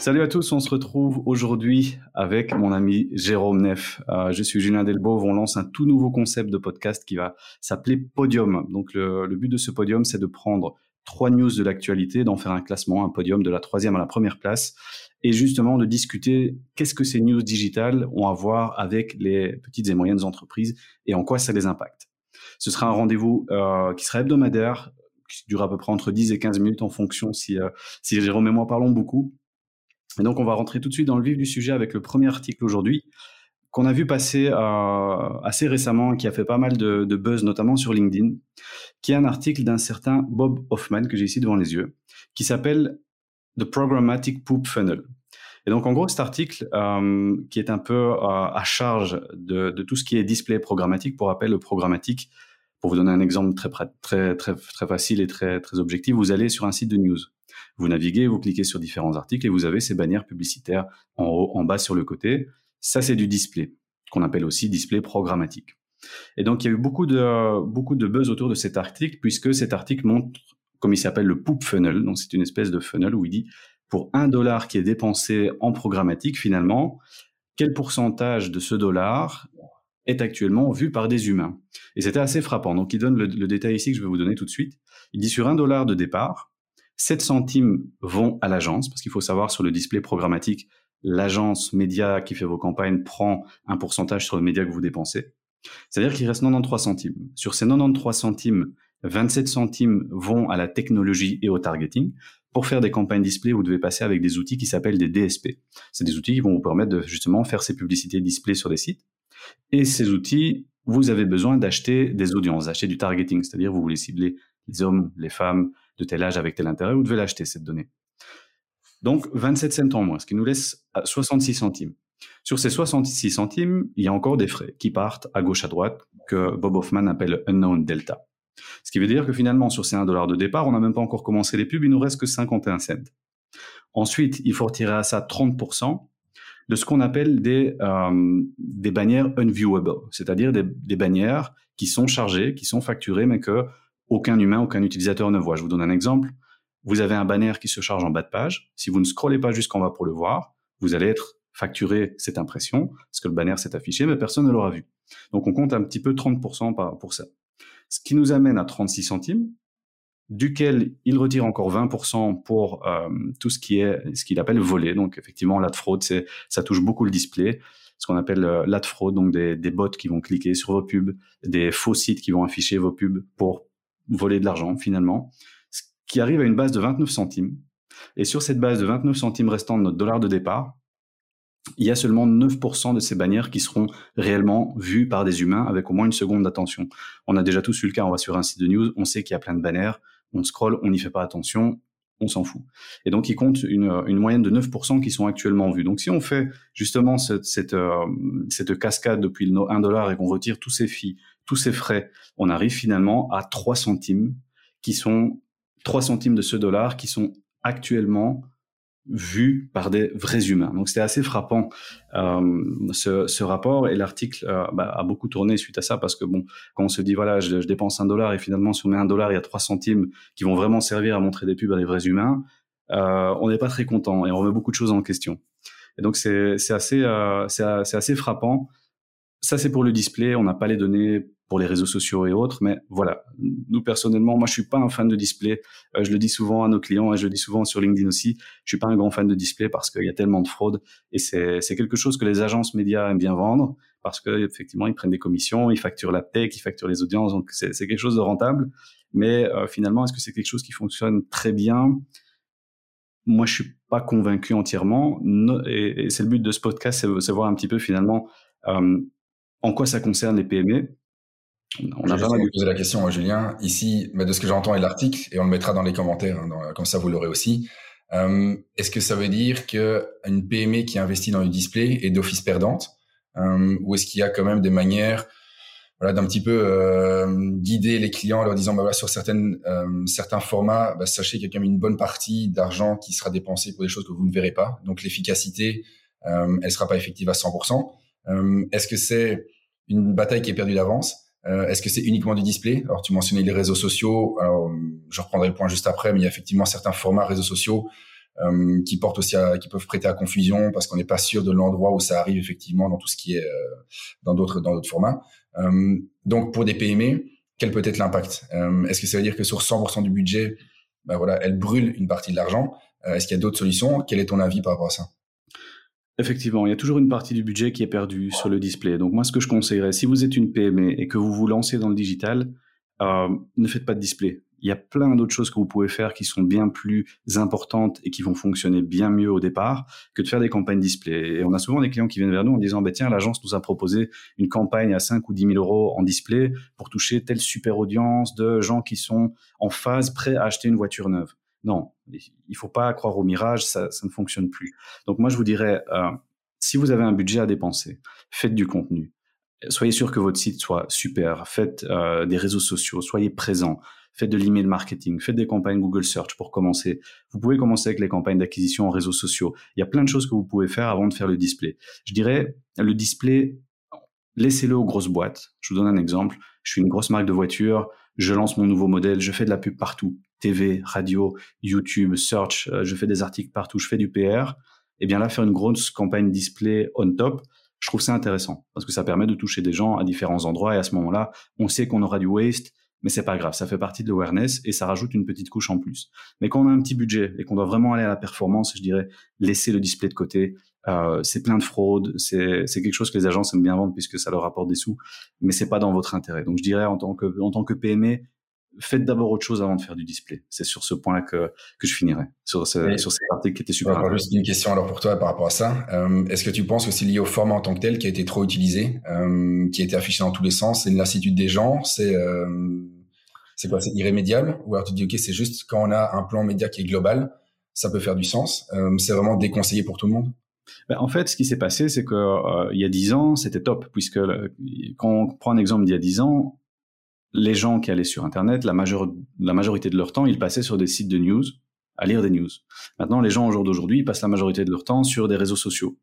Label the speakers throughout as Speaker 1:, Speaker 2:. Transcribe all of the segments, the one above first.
Speaker 1: Salut à tous, on se retrouve aujourd'hui avec mon ami Jérôme Neff. Euh, je suis Julien Delbove, on lance un tout nouveau concept de podcast qui va s'appeler Podium. Donc le, but de ce podium, c'est de prendre trois news de l'actualité, d'en faire un classement, un podium de la troisième à la première place, et justement de discuter qu'est-ce que ces news digitales ont à voir avec les petites et moyennes entreprises et en quoi ça les impacte. Ce sera un rendez-vous euh, qui sera hebdomadaire, qui dure à peu près entre 10 et 15 minutes en fonction si, euh, si Jérôme et moi parlons beaucoup. Et donc, on va rentrer tout de suite dans le vif du sujet avec le premier article aujourd'hui qu'on a vu passer euh, assez récemment, qui a fait pas mal de, buzz, notamment sur LinkedIn, qui est un article d'un certain Bob Hoffman que j'ai ici devant les yeux, qui s'appelle The Programmatic Poop Funnel. Et donc, en gros, cet article, euh, qui est un peu euh, à charge de, tout ce qui est display programmatique, pour rappel, le programmatique, pour vous donner un exemple très, très, très, très facile et très, très objectif, vous allez sur un site de news. Vous naviguez, vous cliquez sur différents articles et vous avez ces bannières publicitaires en haut, en bas, sur le côté. Ça, c'est du display, qu'on appelle aussi display programmatique. Et donc, il y a eu beaucoup de, beaucoup de buzz autour de cet article, puisque cet article montre, comme il s'appelle, le poop funnel. Donc, c'est une espèce de funnel où il dit, pour un dollar qui est dépensé en programmatique, finalement, quel pourcentage de ce dollar est actuellement vu par des humains? Et c'était assez frappant. Donc, il donne le, le, détail ici que je vais vous donner tout de suite. Il dit sur un dollar de départ, 7 centimes vont à l'agence, parce qu'il faut savoir sur le display programmatique, l'agence média qui fait vos campagnes prend un pourcentage sur le média que vous dépensez. C'est-à-dire qu'il reste 93 centimes. Sur ces 93 centimes, 27 centimes vont à la technologie et au targeting. Pour faire des campagnes display, vous devez passer avec des outils qui s'appellent des DSP. C'est des outils qui vont vous permettre de justement faire ces publicités display sur des sites. Et ces outils, vous avez besoin d'acheter des audiences, d'acheter du targeting, c'est-à-dire vous voulez cibler les hommes, les femmes, de tel âge avec tel intérêt, vous devez l'acheter, cette donnée. Donc, 27 cents en moins, ce qui nous laisse 66 centimes. Sur ces 66 centimes, il y a encore des frais qui partent à gauche à droite, que Bob Hoffman appelle unknown delta. Ce qui veut dire que finalement, sur ces 1 dollar de départ, on n'a même pas encore commencé les pubs, il nous reste que 51 cents. Ensuite, il faut retirer à ça 30% de ce qu'on appelle des, euh, bannières unviewable, c'est-à-dire des, bannières qui sont chargées, qui sont facturées, mais que aucun humain, aucun utilisateur ne voit. Je vous donne un exemple. Vous avez un banner qui se charge en bas de page. Si vous ne scrollez pas jusqu'en bas pour le voir, vous allez être facturé cette impression, parce que le banner s'est affiché, mais personne ne l'aura vu. Donc on compte un petit peu 30% pour ça. Ce qui nous amène à 36 centimes, duquel il retire encore 20% pour euh, tout ce qui est ce qu'il appelle voler. Donc effectivement, l'ad fraude, c'est ça touche beaucoup le display. Ce qu'on appelle euh, l'ad fraude, donc des, des bots qui vont cliquer sur vos pubs, des faux sites qui vont afficher vos pubs pour voler de l'argent finalement, ce qui arrive à une base de 29 centimes. Et sur cette base de 29 centimes restant de notre dollar de départ, il y a seulement 9% de ces bannières qui seront réellement vues par des humains avec au moins une seconde d'attention. On a déjà tous eu le cas, on va sur un site de news, on sait qu'il y a plein de bannières, on scrolle, on n'y fait pas attention, on s'en fout. Et donc, il compte une, moyenne de 9% qui sont actuellement vus. Donc, si on fait justement cette, cette, euh, cette cascade depuis le 1 dollar et qu'on retire tous ces filles, tous ces frais, on arrive finalement à 3 centimes qui sont 3 centimes de ce dollar qui sont actuellement vus par des vrais humains. Donc c'était assez frappant euh, ce, rapport et l'article euh, bah, a beaucoup tourné suite à ça parce que bon, quand on se dit voilà, je, dépense un dollar et finalement si on met un dollar, il y a 3 centimes qui vont vraiment servir à montrer des pubs à des vrais humains, euh, on n'est pas très content et on remet beaucoup de choses en question. Et donc c'est assez, c'est assez frappant. Ça c'est pour le display, on n'a pas les données pour les réseaux sociaux et autres. Mais voilà, nous personnellement, moi je suis pas un fan de display. Euh, je le dis souvent à nos clients et je le dis souvent sur LinkedIn aussi. Je suis pas un grand fan de display parce qu'il y a tellement de fraude et c'est quelque chose que les agences médias aiment bien vendre parce que effectivement ils prennent des commissions, ils facturent la tech, ils facturent les audiences, donc c'est quelque chose de rentable. Mais euh, finalement, est-ce que c'est quelque chose qui fonctionne très bien? Moi, je suis pas convaincu entièrement. et, c'est le but de ce podcast, c'est voir un petit peu finalement euh, en quoi ça concerne les PME
Speaker 2: on a pas mal posé la question, à Julien. Ici, mais de ce que j'entends et l'article, et on le mettra dans les commentaires, hein, comme ça vous l'aurez aussi. Euh, Est-ce que ça veut dire que une PME qui investit dans le display est d'office perdante, euh, ou est-ce qu'il y a quand même des manières, voilà, d'un petit peu euh, guider les clients en leur disant, bah, voilà, sur certaines, certains formats, bah, sachez qu'il y a quand même une bonne partie d'argent qui sera dépensée pour des choses que vous ne verrez pas. Donc l'efficacité, elle sera pas effective à 100%. Euh, Est-ce que c'est une bataille qui est perdue d'avance? Euh, Est-ce que c'est uniquement du display? Alors, tu mentionnais les réseaux sociaux. Alors, je reprendrai le point juste après, mais il y a effectivement certains formats réseaux sociaux euh, qui portent aussi à, qui peuvent prêter à confusion parce qu'on n'est pas sûr de l'endroit où ça arrive effectivement dans tout ce qui est euh, dans d'autres dans d'autres formats. Euh, donc pour des PME, quel peut être l'impact? Est-ce que ça veut dire que sur 100% du budget, ben voilà, elle brûle une partie de l'argent? Est-ce qu'il y a d'autres solutions? Quel est ton avis par rapport à ça?
Speaker 1: Effectivement, il y a toujours une partie du budget qui est perdue sur le display. Donc moi, ce que je conseillerais, si vous êtes une PME et que vous vous lancez dans le digital, euh, ne faites pas de display. Il y a plein d'autres choses que vous pouvez faire qui sont bien plus importantes et qui vont fonctionner bien mieux au départ que de faire des campagnes display. Et on a souvent des clients qui viennent vers nous en disant, bah, tiens, l'agence nous a proposé une campagne à 5 ou 10 000 euros en display pour toucher telle super audience de gens qui sont en phase prêts à acheter une voiture neuve. Non, il faut pas croire au mirage, ça, ne fonctionne plus. Donc moi, je vous dirais, euh, si vous avez un budget à dépenser, faites du contenu. Soyez sûr que votre site soit super. Faites euh, des réseaux sociaux, soyez présent. Faites de l'email marketing, faites des campagnes Google Search pour commencer. Vous pouvez commencer avec les campagnes d'acquisition en réseaux sociaux. Il y a plein de choses que vous pouvez faire avant de faire le display. Je dirais, le display, laissez-le aux grosses boîtes. Je vous donne un exemple. Je suis une grosse marque de voiture, je lance mon nouveau modèle, je fais de la pub partout. TV, radio, YouTube, search, euh, je fais des articles partout, je fais du PR. Et eh bien là, faire une grosse campagne display on top, je trouve ça intéressant parce que ça permet de toucher des gens à différents endroits et à ce moment-là, on sait qu'on aura du waste, mais c'est pas grave, ça fait partie de l'awareness et ça rajoute une petite couche en plus. Mais quand on a un petit budget et qu'on doit vraiment aller à la performance, je dirais laisser le display de côté. Euh, c'est plein de fraude, c'est quelque chose que les agences aiment bien vendre puisque ça leur rapporte des sous, mais c'est pas dans votre intérêt. Donc je dirais en tant que en tant que PME, faites d'abord autre chose avant de faire du display. C'est sur ce point-là que, que je finirai, sur, ce, sur cette partie qui était super.
Speaker 2: Alors, juste une question alors pour toi par rapport à ça. Euh, Est-ce que tu penses que c'est lié au format en tant que tel qui a été trop utilisé, euh, qui a été affiché dans tous les sens? C'est une lassitude des gens? C'est euh, c'est quoi? C'est irrémédiable? Ou alors tu te dis, OK, c'est juste quand on a un plan média qui est global, ça peut faire du sens? C'est vraiment déconseillé pour tout le monde?
Speaker 1: Ben, en fait, ce qui s'est passé, c'est que euh, il y a dix ans, c'était top, puisque quand on prend un exemple d'il y a dix ans, les gens qui allaient sur Internet, la, la majorité de leur temps, ils passaient sur des sites de news, à lire des news. Maintenant, les gens au jour d'aujourd'hui, ils passent la majorité de leur temps sur des réseaux sociaux.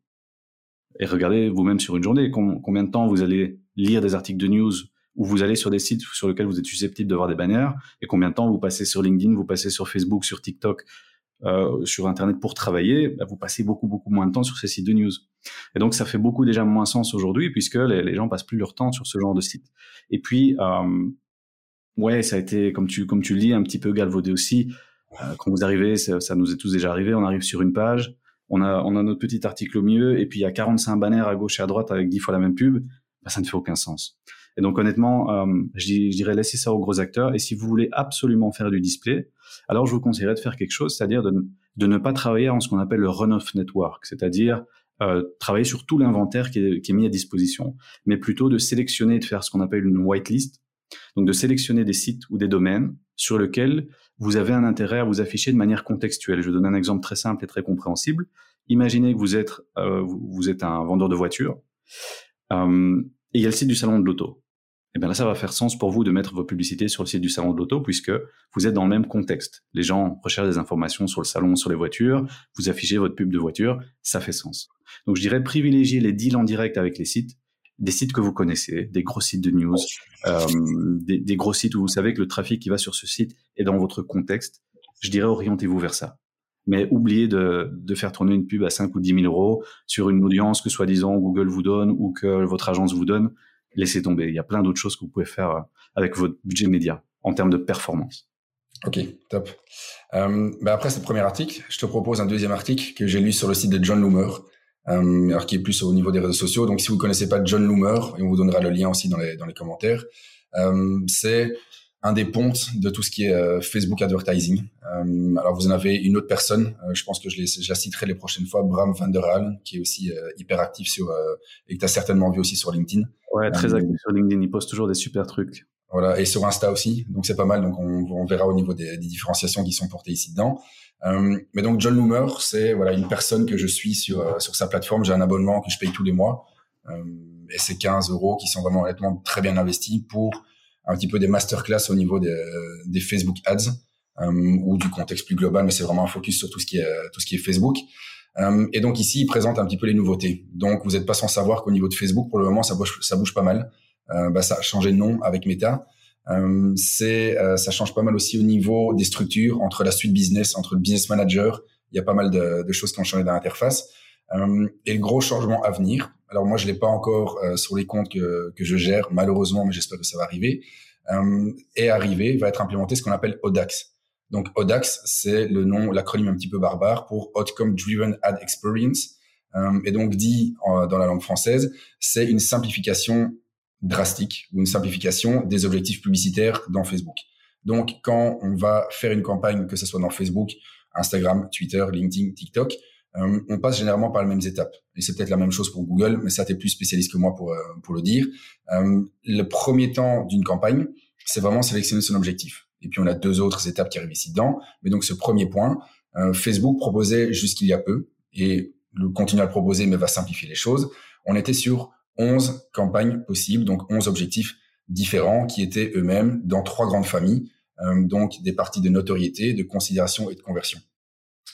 Speaker 1: Et regardez vous-même sur une journée combien de temps vous allez lire des articles de news ou vous allez sur des sites sur lesquels vous êtes susceptible de voir des bannières et combien de temps vous passez sur LinkedIn, vous passez sur Facebook, sur TikTok, euh, sur Internet pour travailler, bah, vous passez beaucoup beaucoup moins de temps sur ces sites de news. Et donc ça fait beaucoup déjà moins sens aujourd'hui puisque les, les, gens passent plus leur temps sur ce genre de site. Et puis euh, ouais, ça a été comme tu comme tu le dis un petit peu galvaudé aussi. Euh, quand vous arrivez, ça, nous est tous déjà arrivé, on arrive sur une page, on a on a notre petit article au milieu et puis il y a 45 bannières à gauche et à droite avec 10 fois la même pub, bah, ça ne fait aucun sens. Et donc honnêtement, euh, je, dirais laisser ça aux gros acteurs. Et si vous voulez absolument faire du display, alors je vous conseillerais de faire quelque chose, c'est-à-dire de, de, ne pas travailler en ce qu'on appelle le run-off network, c'est-à-dire euh, travailler sur tout l'inventaire qui est, qui est, mis à disposition, mais plutôt de sélectionner, de faire ce qu'on appelle une whitelist, donc de sélectionner des sites ou des domaines sur lesquels vous avez un intérêt à vous afficher de manière contextuelle. Je donne un exemple très simple et très compréhensible. Imaginez que vous êtes, euh, vous êtes un vendeur de voitures euh, et il y a le site du salon de l'auto eh bien là, ça va faire sens pour vous de mettre vos publicités sur le site du salon de l'auto puisque vous êtes dans le même contexte. Les gens recherchent des informations sur le salon, sur les voitures, vous affichez votre pub de voiture, ça fait sens. Donc je dirais privilégier les deals en direct avec les sites, des sites que vous connaissez, des gros sites de news, euh, des, des, gros sites où vous savez que le trafic qui va sur ce site est dans votre contexte. Je dirais orientez-vous vers ça. Mais oubliez de, de, faire tourner une pub à 5 ou 10 000 euros sur une audience que soi-disant Google vous donne ou que votre agence vous donne laissez tomber. Il y a plein d'autres choses que vous pouvez faire euh, avec votre budget média en termes de performance.
Speaker 2: Ok, top. Euh, bah après ce premier article, je te propose un deuxième article que j'ai lu sur le site de John Loomer, euh, alors qui est plus au niveau des réseaux sociaux. Donc si vous connaissez pas John Loomer, et on vous donnera le lien aussi dans les, dans les commentaires, euh, c'est un des pontes de tout ce qui est euh, Facebook advertising. Euh, alors vous en avez une autre personne, euh, je pense que je, les, je, la citerai les prochaines fois, Bram van der Haal, qui est aussi hyper actif sur et que tu as certainement vu aussi sur LinkedIn.
Speaker 1: Ouais, très actif sur LinkedIn, il poste toujours des super trucs.
Speaker 2: Voilà, et sur Insta aussi, donc c'est pas mal. Donc on, on, verra au niveau des, des, différenciations qui sont portées ici dedans. mais donc John Loomer, c'est voilà une personne que je suis sur sur sa plateforme. J'ai un abonnement que je paye tous les mois, et c'est 15 euros qui sont vraiment honnêtement très bien investis pour un petit peu des masterclass au niveau des, des Facebook Ads euh, ou du contexte plus global, mais c'est vraiment un focus sur tout ce qui est tout ce qui est Facebook. Euh, et donc ici, il présente un petit peu les nouveautés. Donc vous n'êtes pas sans savoir qu'au niveau de Facebook, pour le moment, ça bouge, ça bouge pas mal. Euh, bah, ça a changé de nom avec Meta. Euh, c'est, euh, ça change pas mal aussi au niveau des structures entre la suite business, entre le business manager il y a pas mal de, de choses qui ont changé dans l'interface. Euh, et le gros changement à venir, alors moi je l'ai pas encore euh, sur les comptes que, que je gère, malheureusement, mais j'espère que ça va arriver, euh, est arrivé, va être implémenté ce qu'on appelle ODAX. Donc ODAX, c'est le nom, l'acronyme un petit peu barbare pour Outcome Driven Ad Experience. Euh, et donc dit dans la langue française, c'est une simplification drastique ou une simplification des objectifs publicitaires dans Facebook. Donc quand on va faire une campagne, que ce soit dans Facebook, Instagram, Twitter, LinkedIn, TikTok, euh, on passe généralement par les mêmes étapes. Et c'est peut-être la même chose pour Google, mais ça, tu es plus spécialiste que moi pour, euh, pour le dire. Euh, le premier temps d'une campagne, c'est vraiment sélectionner son objectif. Et puis, on a deux autres étapes qui arrivent ici dedans. Mais donc, ce premier point, Facebook proposait jusqu'il y a peu, et le continue à le proposer, mais va simplifier les choses. On était sur 11 campagnes possibles, donc 11 objectifs différents qui étaient eux-mêmes dans trois grandes familles, donc des parties de notoriété, de considération et de conversion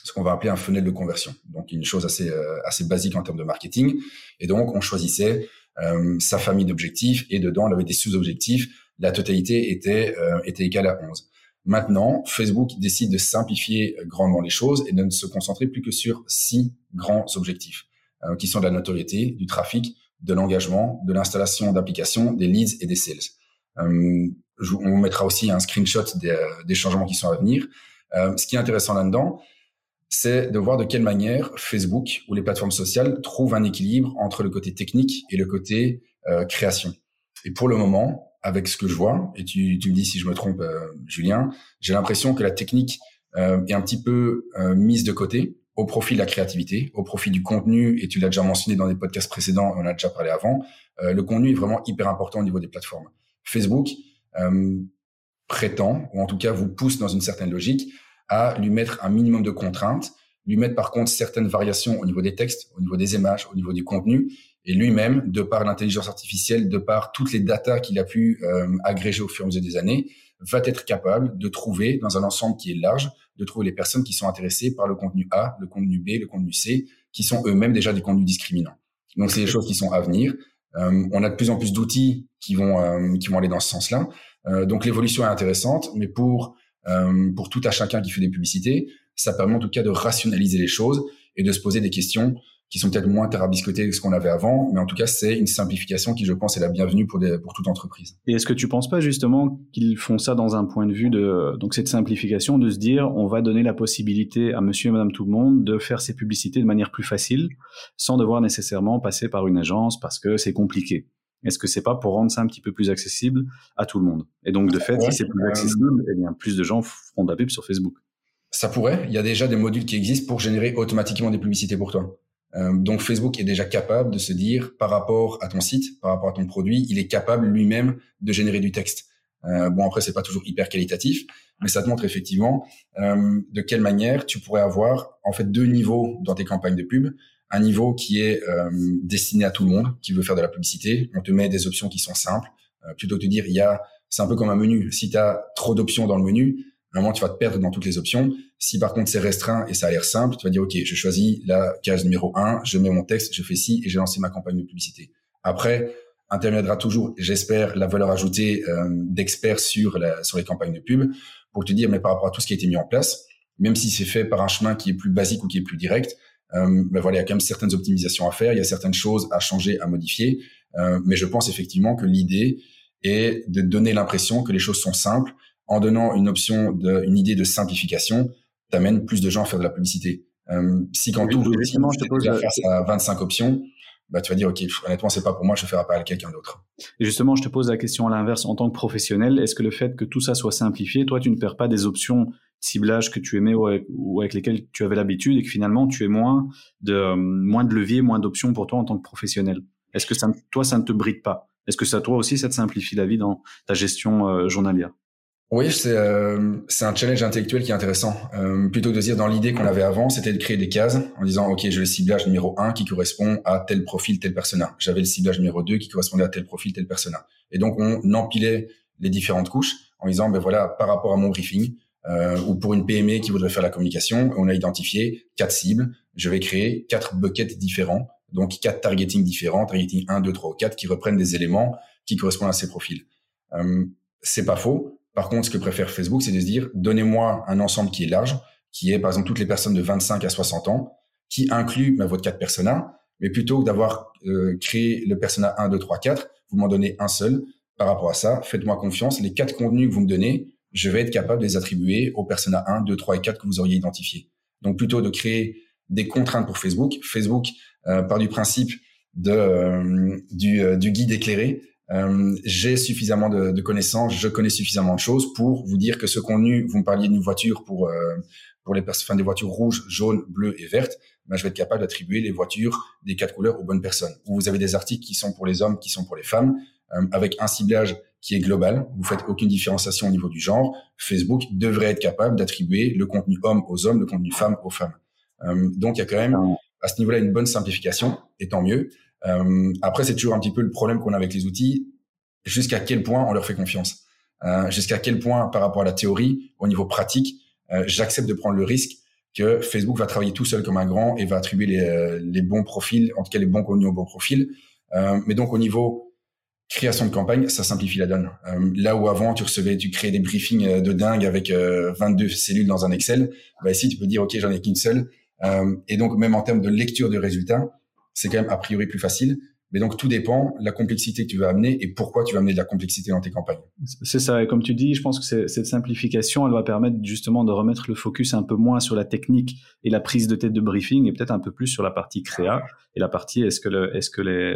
Speaker 2: ce qu'on va appeler un funnel de conversion. Donc une chose assez euh, assez basique en termes de marketing. Et donc on choisissait euh, sa famille d'objectifs et dedans on avait des sous-objectifs. La totalité était euh, était égale à 11. Maintenant, Facebook décide de simplifier grandement les choses et de ne se concentrer plus que sur six grands objectifs qui sont de la notoriété, du trafic, de l'engagement, de l'installation d'applications, des leads et des sales. on vous mettra aussi un screenshot des, des changements qui sont à venir. ce qui est intéressant là-dedans, c'est de voir de quelle manière Facebook ou les plateformes sociales trouvent un équilibre entre le côté technique et le côté euh, création. Et pour le moment, avec ce que je vois, et tu, tu me dis si je me trompe, euh, Julien, j'ai l'impression que la technique euh, est un petit peu mise de côté au profit de la créativité, au profit du contenu, et tu l'as déjà mentionné dans des podcasts précédents, on a déjà parlé avant, le contenu est vraiment hyper important au niveau des plateformes. Facebook prétend, ou en tout cas vous pousse dans une certaine logique, à lui mettre un minimum de contraintes, lui mettre par contre certaines variations au niveau des textes, au niveau des images, au niveau du contenu, et lui-même, de par l'intelligence artificielle, de par toutes les datas qu'il a pu euh, agréger au fur et à mesure des années, va être capable de trouver dans un ensemble qui est large, de trouver les personnes qui sont intéressées par le contenu A, le contenu B, le contenu C, qui sont eux-mêmes déjà des contenus discriminants. Donc c'est des choses qui sont à venir. Euh, on a de plus en plus d'outils qui vont euh, qui vont aller dans ce sens-là. donc l'évolution est intéressante, mais pour euh, pour tout à chacun qui fait des publicités. Ça permet en tout cas de rationaliser les choses et de se poser des questions qui sont peut-être moins tarabiscotées que ce qu'on avait avant, mais en tout cas, c'est une simplification qui, je pense, est la bienvenue pour, pour toute entreprise.
Speaker 1: Et est-ce que tu penses pas justement qu'ils font ça dans un point de vue de donc cette simplification, de se dire on va donner la possibilité à Monsieur et Madame tout le monde de faire ses publicités de manière plus facile, sans devoir nécessairement passer par une agence parce que c'est compliqué? Est-ce que c'est pas pour rendre ça un petit peu plus accessible à tout le monde? Et donc, de fait, si c'est plus accessible, eh bien, plus de gens feront de la pub sur Facebook.
Speaker 2: Ça pourrait. Il y a déjà des modules qui existent pour générer automatiquement des publicités pour toi. Euh, donc, Facebook est déjà capable de se dire, par rapport à ton site, par rapport à ton produit, il est capable lui-même de générer du texte. Euh, bon, après, c'est pas toujours hyper qualitatif, mais ça te montre effectivement euh, de quelle manière tu pourrais avoir en fait deux niveaux dans tes campagnes de pub un niveau qui est euh, destiné à tout le monde qui veut faire de la publicité. On te met des options qui sont simples. Euh, plutôt que de dire, il y a, c'est un peu comme un menu. Si tu as trop d'options dans le menu, à un moment, tu vas te perdre dans toutes les options. Si par contre c'est restreint et ça a l'air simple, tu vas dire, OK, je choisis la case numéro 1, je mets mon texte, je fais ci et j'ai lancé ma campagne de publicité. Après, interviendra toujours, j'espère, la valeur ajoutée euh, d'experts sur, sur les campagnes de pub pour te dire, mais par rapport à tout ce qui a été mis en place, même si c'est fait par un chemin qui est plus basique ou qui est plus direct, ben voilà, il y a quand même certaines optimisations à faire, il y a certaines choses à changer, à modifier. Euh, mais je pense effectivement que l'idée est de donner l'impression que les choses sont simples en donnant une option, de, une idée de simplification, t'amène plus de gens à faire de la publicité. Euh, si quand tout justement, je te pose face à 25 options, bah, tu vas dire, OK, honnêtement, c'est pas pour moi, je vais faire appel à quelqu'un d'autre.
Speaker 1: Et justement, je te pose la question à l'inverse, en tant que professionnel, est-ce que le fait que tout ça soit simplifié, toi, tu ne perds pas des options ciblage que tu aimais ou avec, lesquels tu avais l'habitude et que finalement tu es moins de moins de leviers, moins d'options pour toi en tant que professionnel. Est-ce que ça, toi, ça ne te bride pas? Est-ce que ça, toi aussi, ça te simplifie la vie dans ta gestion euh, journalière?
Speaker 2: Oui, c'est euh, un challenge intellectuel qui est intéressant. Euh, plutôt que de dire dans l'idée qu'on avait avant, c'était de créer des cases en disant ok, j'ai le ciblage numéro 1 qui correspond à tel profil, tel persona. J'avais le ciblage numéro 2 qui correspondait à tel profil, tel persona. Et donc on empilait les différentes couches en disant ben voilà, par rapport à mon briefing, euh, ou pour une PME qui voudrait faire la communication, on a identifié quatre cibles. Je vais créer quatre buckets différents, donc quatre targeting différents, targeting 1, 2, 3 ou 4, qui reprennent des éléments qui correspondent à ces profils. Euh, c'est pas faux. Par contre, ce que préfère Facebook, c'est de se dire, donnez-moi un ensemble qui est large, qui est par exemple toutes les personnes de 25 à 60 ans, qui inclut votre quatre persona, mais plutôt que d'avoir euh, créé le persona 1, 2, 3, 4, vous m'en donnez un seul. Par rapport à ça, faites-moi confiance. Les quatre contenus que vous me donnez, je vais être capable de les attribuer au persona 1, 2, 3 et 4 que vous auriez identifié. Donc plutôt de créer des contraintes pour Facebook. Facebook, euh, par du principe de, euh, du, euh, du, guide éclairé, euh, j'ai suffisamment de, de, connaissances, je connais suffisamment de choses pour vous dire que ce contenu, vous me parliez d'une voiture pour pour les personnes, des voitures rouges, jaunes, bleues et vertes, ben, je vais être capable d'attribuer les voitures des quatre couleurs aux bonnes personnes. Ou vous avez des articles qui sont pour les hommes, qui sont pour les femmes, avec un ciblage qui est global. Vous faites aucune différenciation au niveau du genre. Facebook devrait être capable d'attribuer le contenu homme aux hommes, le contenu femme aux femmes. Euh, donc il y a quand même à ce niveau-là une bonne simplification, et tant mieux. Euh, après, c'est toujours un petit peu le problème qu'on a avec les outils. Jusqu'à quel point on leur fait confiance? Euh, Jusqu'à quel point, par rapport à la théorie, au niveau pratique, j'accepte de prendre le risque que Facebook va travailler tout seul comme un grand et va attribuer les, les bons profils, en tout cas les bons contenus aux bons profils. mais donc au niveau création de campagne, ça simplifie la donne. Euh, là où avant, tu recevais, tu créais des briefings euh, de dingue avec 22 euh, cellules dans un Excel, bah ici, tu peux dire, OK, j'en ai qu'une seule. et donc, même en termes de lecture de résultats, c'est quand même a priori plus facile. Mais donc, tout dépend de la complexité que tu vas amener et pourquoi tu vas amener de la complexité dans tes campagnes.
Speaker 1: C'est ça. Et comme tu dis, je pense que cette simplification, elle va permettre justement de remettre le focus un peu moins sur la technique et la prise de tête de briefing et peut-être un peu plus sur la partie créa et la partie est-ce que, le, est-ce que les,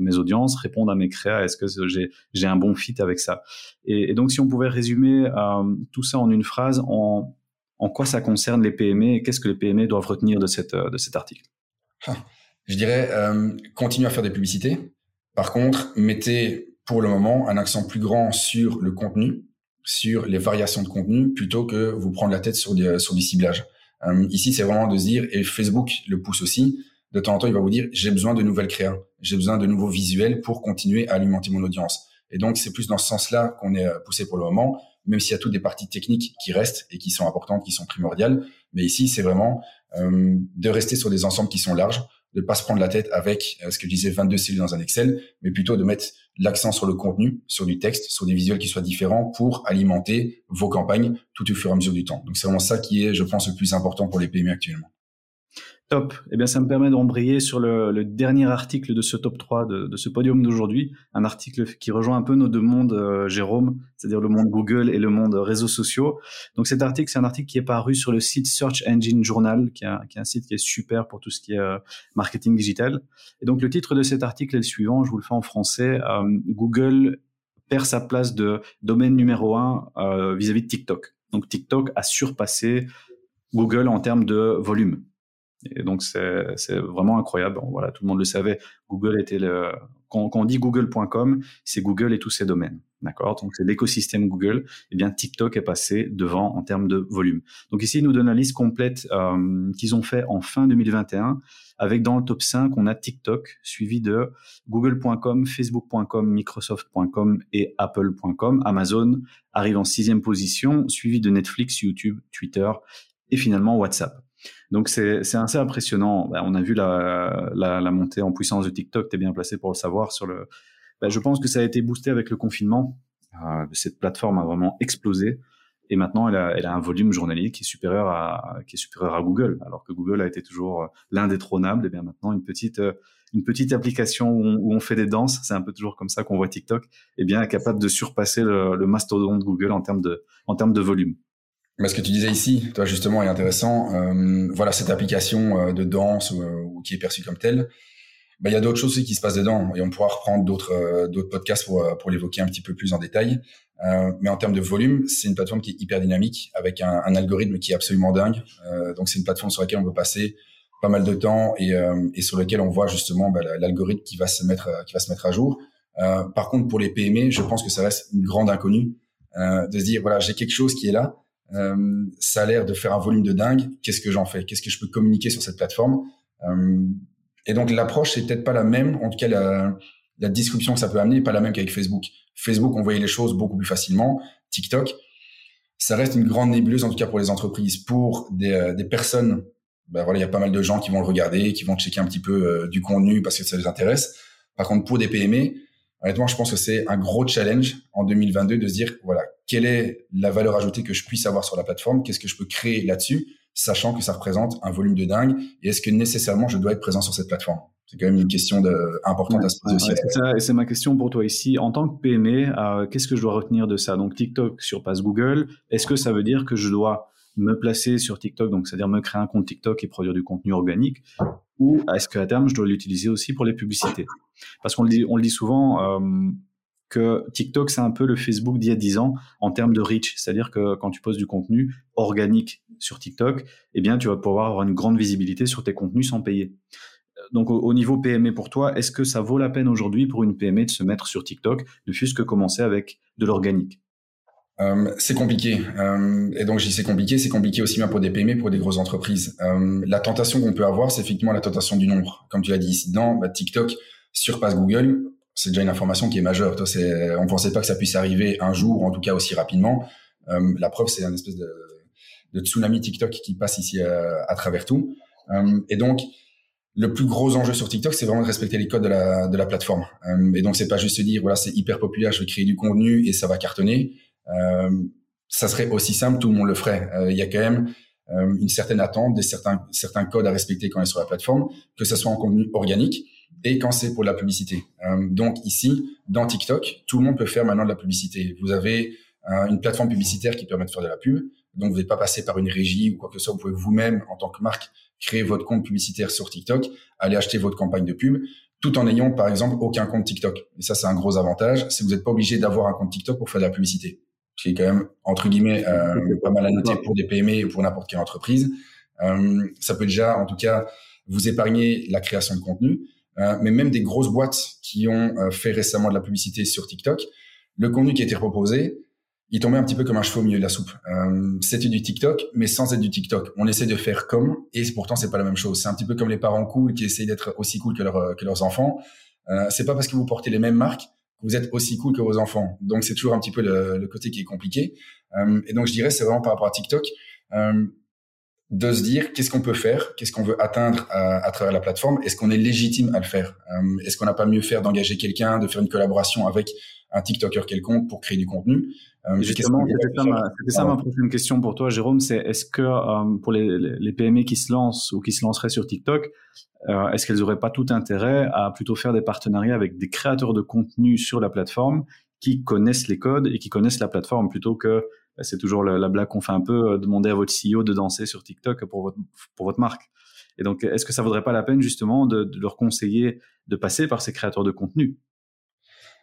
Speaker 1: mes audiences répondent à mes créas? Est-ce que j'ai, j'ai un bon fit avec ça? Et, donc, si on pouvait résumer euh, tout ça en une phrase, en, en quoi ça concerne les PME et qu'est-ce que les PME doivent retenir de, cette, de cet article?
Speaker 2: Ah. Je dirais, euh, continuez à faire des publicités. Par contre, mettez pour le moment un accent plus grand sur le contenu, sur les variations de contenu, plutôt que vous prendre la tête sur des, sur des ciblages. Euh, ici, c'est vraiment de se dire, et Facebook le pousse aussi, de temps en temps, il va vous dire, j'ai besoin de nouvelles créas, j'ai besoin de nouveaux visuels pour continuer à alimenter mon audience. Et donc, c'est plus dans ce sens-là qu'on est euh, poussé pour le moment, même s'il y a toutes des parties techniques qui restent et qui sont importantes, qui sont primordiales. Mais ici, c'est vraiment euh, de rester sur des ensembles qui sont larges, de pas se prendre la tête avec euh, ce que je disais 22 cellules dans un Excel, mais plutôt de mettre l'accent sur le contenu, sur du texte, sur des visuels qui soient différents pour alimenter vos campagnes tout au fur et à mesure du temps. Donc c'est vraiment ça qui est, je pense, le plus important pour les PME actuellement.
Speaker 1: Top. Eh bien, ça me permet d'embrayer sur le, le, dernier article de ce top 3, de, de ce podium d'aujourd'hui. Un article qui rejoint un peu nos deux mondes, euh, Jérôme, c'est-à-dire le monde Google et le monde réseaux sociaux. Donc, cet article, c'est un article qui est paru sur le site Search Engine Journal, qui est un, qui est un site qui est super pour tout ce qui est euh, marketing digital. Et donc, le titre de cet article est le suivant, je vous le fais en français. Euh, Google perd sa place de domaine numéro un vis-à-vis -vis de TikTok. Donc, TikTok a surpassé Google en termes de volume. Et donc c'est vraiment incroyable. voilà, tout le monde le savait. Google était le quand, on dit google.com, c'est Google et tous ses domaines. D'accord? Donc c'est l'écosystème Google. Eh bien TikTok est passé devant en termes de volume. Donc ici, il nous donne la liste complète euh, qu'ils ont fait en fin 2021 avec dans le top 5, on a TikTok suivi de google.com, facebook.com, microsoft.com et apple.com. Amazon arrive en sixième position, suivi de Netflix, YouTube, Twitter et finalement WhatsApp. Donc c'est assez impressionnant. Bah, on a vu la, la, la, montée en puissance de TikTok, tu es bien placé pour le savoir. Sur le, bah, je pense que ça a été boosté avec le confinement. Euh, cette plateforme a vraiment explosé. Et maintenant, elle a, elle a, un volume journalier qui est supérieur à qui est supérieur à Google, alors que Google a été toujours euh, l'indétrônable. Et bien maintenant, une petite euh, une petite application où on, fait des danses, c'est un peu toujours comme ça qu'on voit TikTok, et bien est capable de surpasser le, le mastodonte Google en termes de en termes de volume.
Speaker 2: Mais ce que tu disais ici, toi justement, est intéressant. Euh, voilà, cette application euh, de danse euh, ou, qui est perçue comme telle. Ben, il y a d'autres choses aussi qui se passent dedans et on pourra reprendre d'autres euh, d'autres podcasts pour pour l'évoquer un petit peu plus en détail. mais en termes de volume, c'est une plateforme qui est hyper dynamique avec un, un algorithme qui est absolument dingue. donc c'est une plateforme sur laquelle on peut passer pas mal de temps et, et sur lequel on voit justement ben, l'algorithme qui va se mettre qui va se mettre à jour. par contre, pour les PME, je pense que ça reste une grande inconnue de se dire voilà j'ai quelque chose qui est là euh, ça a l'air de faire un volume de dingue. Qu'est-ce que j'en fais? Qu'est-ce que je peux communiquer sur cette plateforme? Euh, Et donc l'approche c'est peut-être pas la même. En tout cas, la, la disruption que ça peut amener n'est pas la même qu'avec Facebook. Facebook, on voyait les choses beaucoup plus facilement. TikTok, ça reste une grande nébuleuse en tout cas pour les entreprises, pour des, euh, des personnes. Ben voilà, il y a pas mal de gens qui vont le regarder, qui vont checker un petit peu euh, du contenu parce que ça les intéresse. Par contre, pour des PME, honnêtement, je pense que c'est un gros challenge en 2022 de se dire, voilà, quelle est la valeur ajoutée que je puisse avoir sur la plateforme, qu'est-ce que je peux créer là-dessus, sachant que ça représente un volume de dingue Et est-ce que nécessairement je dois être présent sur cette plateforme? C'est quand même une question de, importante à se poser aussi.
Speaker 1: et c'est ma question pour toi ici. En tant que PME, euh, qu'est-ce que je dois retenir de ça? Donc TikTok surpasse Google. Est-ce que ça veut dire que je dois me placer sur TikTok, donc c'est-à-dire me créer un compte TikTok et produire du contenu organique, ou est-ce qu'à terme je dois l'utiliser aussi pour les publicités? Parce qu'on le dit, on le dit souvent. Euh, que TikTok, c'est un peu le Facebook d'il y a 10 ans en termes de reach. C'est-à-dire que quand tu poses du contenu organique sur TikTok, eh bien, tu vas pouvoir avoir une grande visibilité sur tes contenus sans payer donc au, niveau PME pour toi, est-ce que ça vaut la peine aujourd'hui pour une PME de se mettre sur TikTok, ne fût-ce que commencer avec de l'organique?
Speaker 2: Euh, c'est compliqué. Euh, et donc, dis c'est compliqué, c'est compliqué aussi bien pour des PME, pour des grosses entreprises. Euh, la tentation qu'on peut avoir, c'est effectivement la tentation du nombre. Comme tu l'as dit ici dedans, bah, TikTok surpasse Google. C'est déjà une information qui est majeure. Toi, c'est, on pensait pas que ça puisse arriver un jour, ou en tout cas aussi rapidement. la preuve, c'est un espèce de, de, tsunami TikTok qui passe ici à, à travers tout. et donc, le plus gros enjeu sur TikTok, c'est vraiment de respecter les codes de la, de la plateforme. Euh, et donc, c'est pas juste se dire, voilà, c'est hyper populaire, je vais créer du contenu et ça va cartonner. Euh, ça serait aussi simple, tout le monde le ferait. Euh, il y a quand même euh, une certaine attente, des certains, certains codes à respecter quand on est sur la plateforme, que ce soit en contenu organique et quand c'est pour la publicité. donc ici, dans TikTok, tout le monde peut faire maintenant de la publicité. Vous avez une plateforme publicitaire qui permet de faire de la pub. Donc, vous n'êtes pas passé par une régie ou quoi que ce soit. Vous pouvez vous-même, en tant que marque, créer votre compte publicitaire sur TikTok, aller acheter votre campagne de pub, tout en ayant, par exemple, aucun compte TikTok. Et ça, c'est un gros avantage. C'est que vous n'êtes pas obligé d'avoir un compte TikTok pour faire de la publicité. Ce qui est quand même, entre guillemets, euh, pas mal à noter pour des PME ou pour n'importe quelle entreprise. Euh, ça peut déjà, en tout cas, vous épargner la création de contenu. Euh, mais même des grosses boîtes qui ont euh, fait récemment de la publicité sur TikTok, le contenu qui a été proposé, il tombait un petit peu comme un cheveu au milieu de la soupe. Euh, c'était du TikTok, mais sans être du TikTok. On essaie de faire comme, et pourtant c'est pas la même chose. C'est un petit peu comme les parents cool qui essayent d'être aussi cool que, leur, que leurs enfants. Euh, c'est pas parce que vous portez les mêmes marques que vous êtes aussi cool que vos enfants. Donc c'est toujours un petit peu le, le côté qui est compliqué. Euh, et donc je dirais c'est vraiment par rapport à TikTok euh, de se dire qu'est-ce qu'on peut faire, qu'est-ce qu'on veut atteindre à, à, travers la plateforme. Est-ce qu'on est légitime à le faire? Euh, Est-ce qu'on n'a pas mieux faire d'engager quelqu'un, de faire une collaboration avec un TikToker quelconque pour créer du contenu?
Speaker 1: Euh, Justement, c'était ça, ma prochaine question pour toi, Jérôme. C'est est-ce que euh, pour les, les, PME qui se lancent ou qui se lanceraient sur TikTok, euh, est-ce qu'elles n'auraient pas tout intérêt à plutôt faire des partenariats avec des créateurs de contenu sur la plateforme qui connaissent les codes et qui connaissent la plateforme plutôt que c'est toujours la, blague qu'on fait un peu, demander à votre CEO de danser sur TikTok pour votre, marque. Et donc, est-ce que ça vaudrait pas la peine justement de, leur conseiller de passer par ces créateurs de contenu?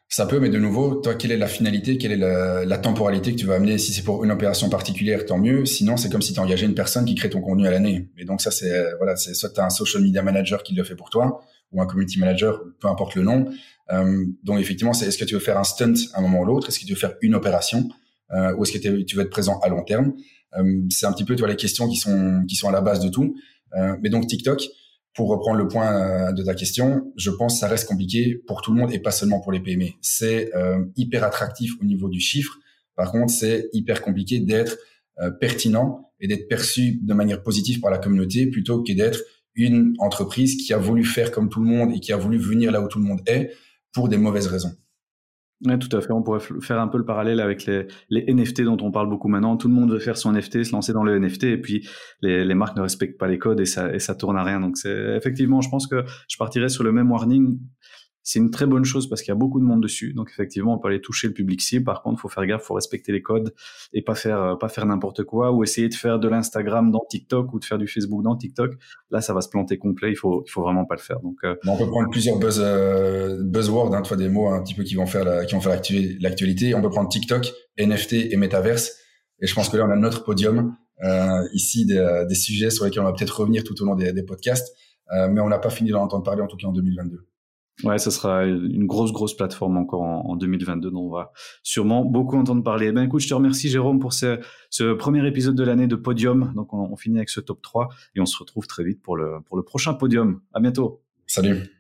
Speaker 2: Ça peut, mais de nouveau, toi, quelle est la finalité, quelle est la, temporalité que tu vas amener? Si c'est pour une opération particulière, tant mieux. Sinon, c'est comme si tu engageais une personne qui crée ton contenu à l'année. Et donc ça, c'est voilà, c'est soit tu as un social media manager qui le fait pour toi, ou un community manager, peu importe le nom. Euh, donc effectivement, c'est est-ce que tu veux faire un stunt à un moment ou l'autre? Est-ce que tu veux faire une opération? Euh, Ou est-ce que tu veux être présent à long terme euh, C'est un petit peu toi les questions qui sont qui sont à la base de tout. Euh, mais donc TikTok, pour reprendre le point euh, de ta question, je pense que ça reste compliqué pour tout le monde et pas seulement pour les PME. C'est hyper attractif au niveau du chiffre. Par contre, c'est hyper compliqué d'être pertinent et d'être perçu de manière positive par la communauté plutôt que d'être une entreprise qui a voulu faire comme tout le monde et qui a voulu venir là où tout le monde est pour des mauvaises raisons.
Speaker 1: Oui, tout à fait. On pourrait faire un peu le parallèle avec les, NFT dont on parle beaucoup maintenant. Tout le monde veut faire son NFT, se lancer dans le NFT, et puis les, les marques ne respectent pas les codes et ça, et ça tourne à rien. Donc c'est effectivement, je pense que je partirais sur le même warning c'est une très bonne chose parce qu'il y a beaucoup de monde dessus. Donc effectivement, on peut aller toucher le public cible. Par contre, faut faire gaffe, faut respecter les codes et pas faire euh, pas faire n'importe quoi ou essayer de faire de l'Instagram dans TikTok ou de faire du Facebook dans TikTok. Là, ça va se planter complet. Il faut il faut vraiment pas le faire. Donc
Speaker 2: euh... on peut prendre plusieurs buzz euh, buzzwords, hein, toi des mots un petit peu qui vont faire la, qui vont faire l'actualité. On peut prendre TikTok, NFT et Metaverse. Et je pense que là, on a notre podium euh, ici des, des, sujets sur lesquels on va peut-être revenir tout au long des, des podcasts, euh, mais on n'a pas fini d'en entendre parler en tout cas en 2022.
Speaker 1: Ouais, ce sera une grosse, grosse plateforme encore en, 2022 dont on va sûrement beaucoup entendre parler. Ben écoute, je te remercie Jérôme pour ce, premier épisode de l'année de Podium. Donc on, on, finit avec ce top 3 et on se retrouve très vite pour le, pour le prochain Podium. À bientôt.
Speaker 2: Salut.